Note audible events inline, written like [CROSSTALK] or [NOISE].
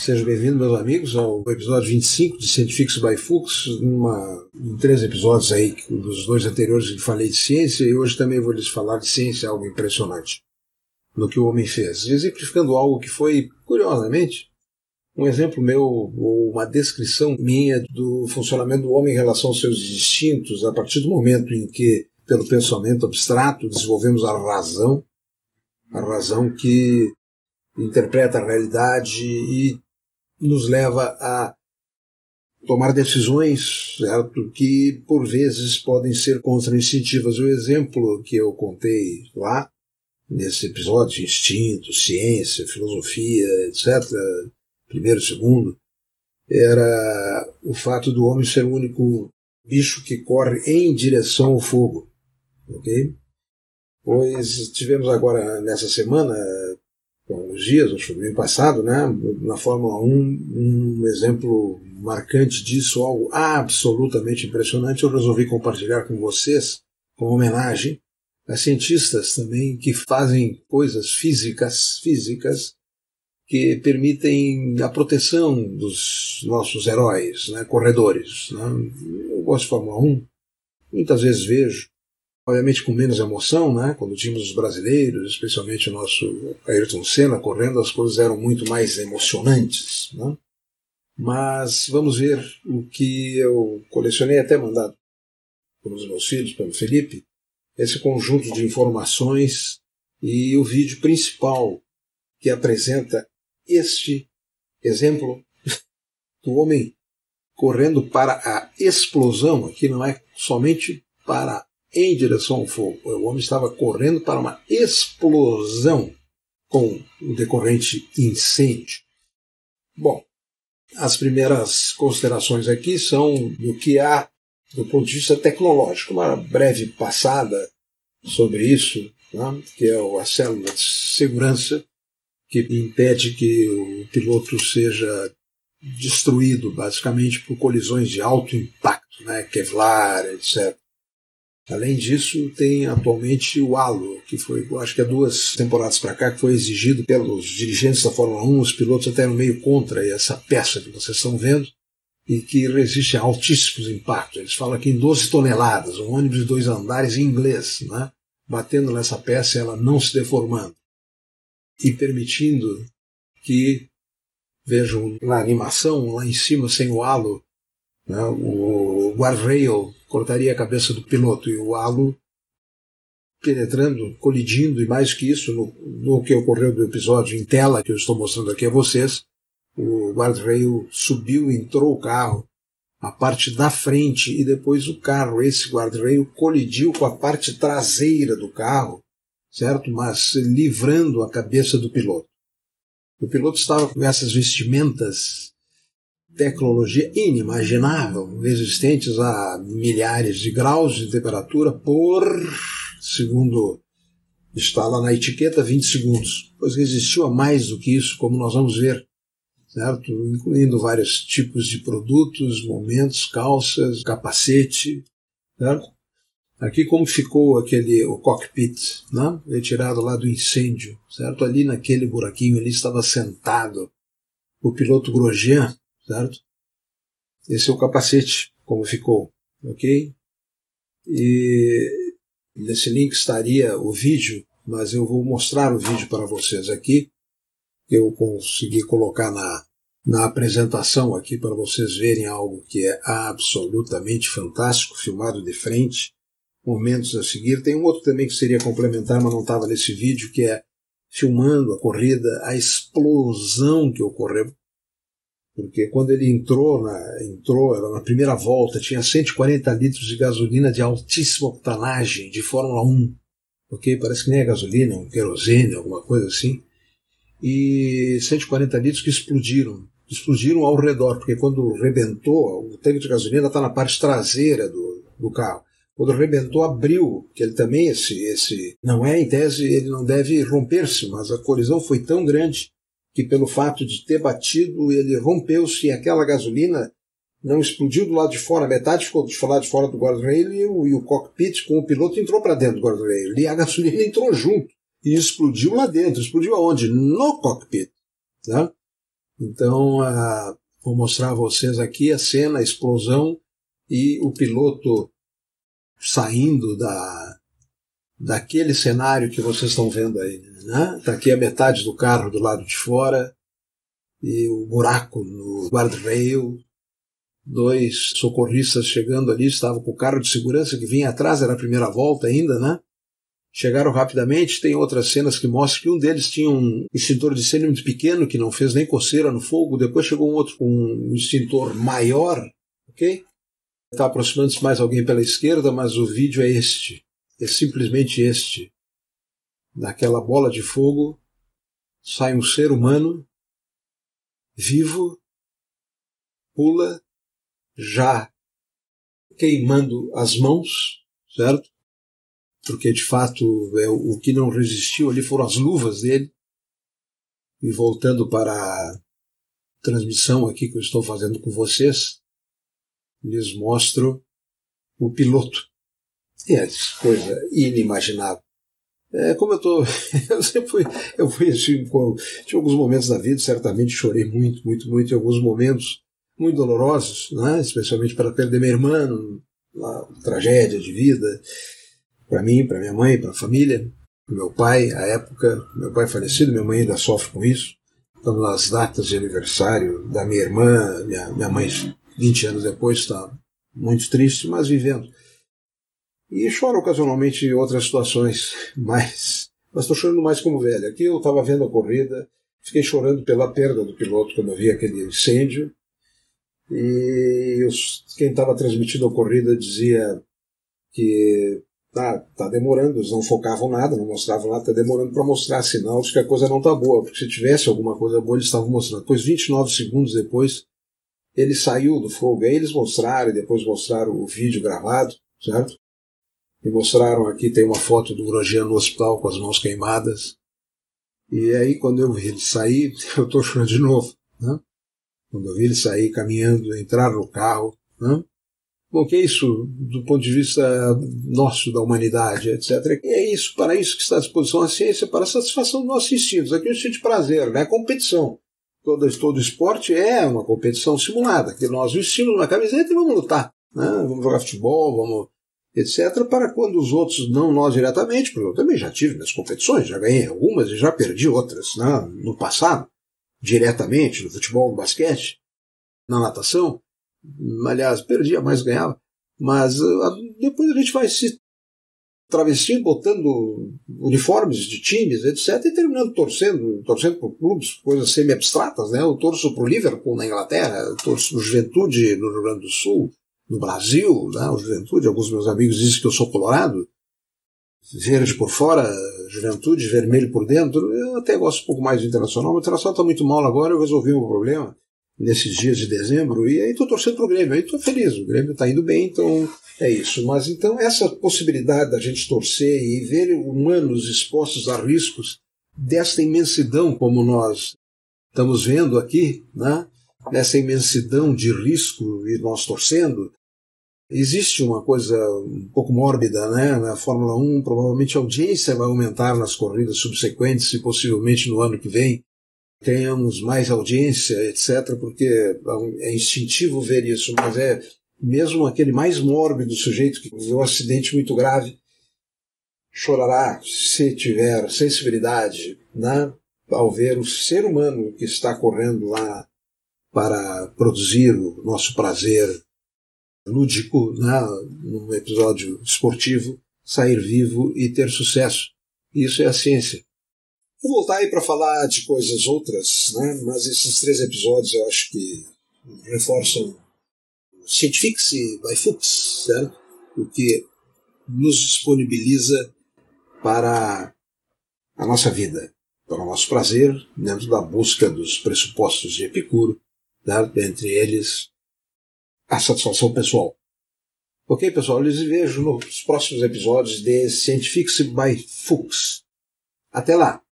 Sejam bem-vindos, meus amigos, ao episódio 25 de Cientifics by Fux, em três episódios aí, dos dois anteriores que falei de ciência, e hoje também vou lhes falar de ciência, algo impressionante, no que o homem fez. Exemplificando algo que foi, curiosamente, um exemplo meu, ou uma descrição minha do funcionamento do homem em relação aos seus instintos, a partir do momento em que, pelo pensamento abstrato, desenvolvemos a razão, a razão que interpreta a realidade e nos leva a tomar decisões certo? que por vezes podem ser contra-instintivas. O exemplo que eu contei lá, nesse episódio instinto, ciência, filosofia, etc., primeiro, segundo, era o fato do homem ser o único bicho que corre em direção ao fogo. Ok? Pois tivemos agora, nessa semana, alguns dias, acho que passado, né, na Fórmula 1, um exemplo marcante disso, algo absolutamente impressionante, eu resolvi compartilhar com vocês, como homenagem a cientistas também que fazem coisas físicas, físicas que permitem a proteção dos nossos heróis, né, corredores. Né. Eu gosto de Fórmula 1, muitas vezes vejo obviamente com menos emoção, né? Quando tínhamos os brasileiros, especialmente o nosso Ayrton Senna correndo, as coisas eram muito mais emocionantes, né? Mas vamos ver o que eu colecionei até mandado pelos meus filhos, pelo Felipe, esse conjunto de informações e o vídeo principal que apresenta este exemplo [LAUGHS] do homem correndo para a explosão, aqui não é somente para em direção ao fogo. O homem estava correndo para uma explosão com o decorrente incêndio. Bom, as primeiras considerações aqui são do que há do ponto de vista tecnológico. Uma breve passada sobre isso, né, que é a célula de segurança que impede que o piloto seja destruído, basicamente, por colisões de alto impacto, né, Kevlar, etc. Além disso, tem atualmente o halo, que foi, acho que há duas temporadas para cá, que foi exigido pelos dirigentes da Fórmula 1, os pilotos até eram meio contra essa peça que vocês estão vendo, e que resiste a altíssimos impactos. Eles falam aqui em 12 toneladas, um ônibus de dois andares em inglês, né? batendo nessa peça ela não se deformando. E permitindo que, vejam na animação, lá em cima, sem o halo, né? o guardrail cortaria a cabeça do piloto e o halo penetrando, colidindo, e mais que isso, no, no que ocorreu do episódio em tela que eu estou mostrando aqui a vocês, o guardrail subiu, entrou o carro, a parte da frente e depois o carro, esse guardrail colidiu com a parte traseira do carro, certo? Mas livrando a cabeça do piloto. O piloto estava com essas vestimentas tecnologia inimaginável, existentes a milhares de graus de temperatura por, segundo está lá na etiqueta, 20 segundos. Pois resistiu a mais do que isso, como nós vamos ver, certo? Incluindo vários tipos de produtos, momentos, calças, capacete, certo? Aqui como ficou aquele o cockpit, né? retirado lá do incêndio, certo? Ali naquele buraquinho ali estava sentado o piloto Grosjean, certo? Esse é o capacete, como ficou, ok? E nesse link estaria o vídeo, mas eu vou mostrar o vídeo para vocês aqui. Eu consegui colocar na, na apresentação aqui para vocês verem algo que é absolutamente fantástico, filmado de frente, momentos a seguir. Tem um outro também que seria complementar, mas não estava nesse vídeo, que é filmando a corrida, a explosão que ocorreu porque quando ele entrou, na, entrou era na primeira volta, tinha 140 litros de gasolina de altíssima octanagem, de Fórmula 1, ok? Parece que nem é gasolina, um querosene, alguma coisa assim, e 140 litros que explodiram, explodiram ao redor, porque quando rebentou, o tanque de gasolina está na parte traseira do, do carro. Quando rebentou, abriu, que ele também, esse, esse, não é em tese, ele não deve romper-se, mas a colisão foi tão grande que pelo fato de ter batido, ele rompeu-se e aquela gasolina não explodiu do lado de fora, metade ficou do lado de fora do guardrail e o, e o cockpit com o piloto entrou para dentro do guardrail e a gasolina entrou junto e explodiu lá dentro. Explodiu aonde? No cockpit. Né? Então, vou mostrar a vocês aqui a cena, a explosão e o piloto saindo da, daquele cenário que vocês estão vendo aí. Né? Tá aqui a metade do carro do lado de fora e o buraco no guardrail. Dois socorristas chegando ali, estavam com o carro de segurança que vinha atrás, era a primeira volta ainda, né? Chegaram rapidamente, tem outras cenas que mostram que um deles tinha um extintor de incêndio muito pequeno, que não fez nem coceira no fogo, depois chegou um outro com um extintor maior, ok? Está aproximando-se mais alguém pela esquerda, mas o vídeo é este. É simplesmente este. Daquela bola de fogo sai um ser humano vivo, pula, já queimando as mãos, certo? Porque de fato é o que não resistiu ali foram as luvas dele. E voltando para a transmissão aqui que eu estou fazendo com vocês, lhes mostro o piloto. E é coisa inimaginável. É, como eu tô, [LAUGHS] eu sempre fui, eu fui assim, tinha alguns momentos da vida, certamente chorei muito, muito, muito, em alguns momentos muito dolorosos, né? especialmente para perder minha irmã, uma tragédia de vida, para mim, para minha mãe, para a família, meu pai, à época, meu pai falecido, minha mãe ainda sofre com isso, estamos nas datas de aniversário da minha irmã, minha, minha mãe 20 anos depois está muito triste, mas vivendo. E choro ocasionalmente em outras situações, mas estou chorando mais como velho. Aqui eu estava vendo a corrida, fiquei chorando pela perda do piloto quando eu vi aquele incêndio. E os, quem estava transmitindo a corrida dizia que tá, tá demorando, eles não focavam nada, não mostravam nada, tá demorando para mostrar sinal de que a coisa não tá boa, porque se tivesse alguma coisa boa eles estavam mostrando. Depois, 29 segundos depois, ele saiu do fogo. Aí eles mostraram, e depois mostraram o vídeo gravado, certo? E mostraram aqui, tem uma foto do Grosjean no hospital com as mãos queimadas. E aí, quando eu vi ele sair, [LAUGHS] eu estou chorando de novo. Né? Quando eu vi ele sair caminhando, entrar no carro. Né? Bom, que é isso do ponto de vista nosso, da humanidade, etc. E é isso, para isso que está à disposição a ciência, para a satisfação dos nossos instintos. Aqui é um instinto de prazer, não é competição todo, todo esporte é uma competição simulada, que nós vestimos uma camiseta e vamos lutar. Né? Vamos jogar futebol, vamos etc., para quando os outros, não nós diretamente, porque eu também já tive minhas competições, já ganhei algumas e já perdi outras né? no passado, diretamente, no futebol, no basquete, na natação. Aliás, perdia mais ganhava. Mas uh, depois a gente vai se travestindo, botando uniformes de times, etc., e terminando torcendo, torcendo por clubes, coisas semi-abstratas, né? Eu torço para o Liverpool na Inglaterra, torço para o Juventude no Rio Grande do Sul, no Brasil, né? Juventude, alguns meus amigos dizem que eu sou colorado, verde por fora, Juventude, vermelho por dentro, eu até gosto um pouco mais do Internacional, mas o Internacional está muito mal agora, eu resolvi um problema nesses dias de dezembro, e aí estou torcendo para o Grêmio, aí estou feliz, o Grêmio está indo bem, então é isso. Mas então essa possibilidade da gente torcer e ver humanos expostos a riscos desta imensidão como nós estamos vendo aqui, né? nessa imensidão de risco e nós torcendo, existe uma coisa um pouco mórbida, né? Na Fórmula 1, provavelmente a audiência vai aumentar nas corridas subsequentes e possivelmente no ano que vem tenhamos mais audiência, etc., porque é instintivo ver isso, mas é mesmo aquele mais mórbido sujeito que viveu um acidente muito grave chorará se tiver sensibilidade né, ao ver o ser humano que está correndo lá para produzir o nosso prazer lúdico né, num episódio esportivo, sair vivo e ter sucesso. Isso é a ciência. Vou voltar aí para falar de coisas outras, né, mas esses três episódios eu acho que reforçam Scientifics by Fuchs, certo? o que nos disponibiliza para a nossa vida, para o nosso prazer, dentro da busca dos pressupostos de Epicuro, entre eles a satisfação pessoal. Ok, pessoal? Eu lhes vejo nos próximos episódios de Scientifics by Fuchs. Até lá!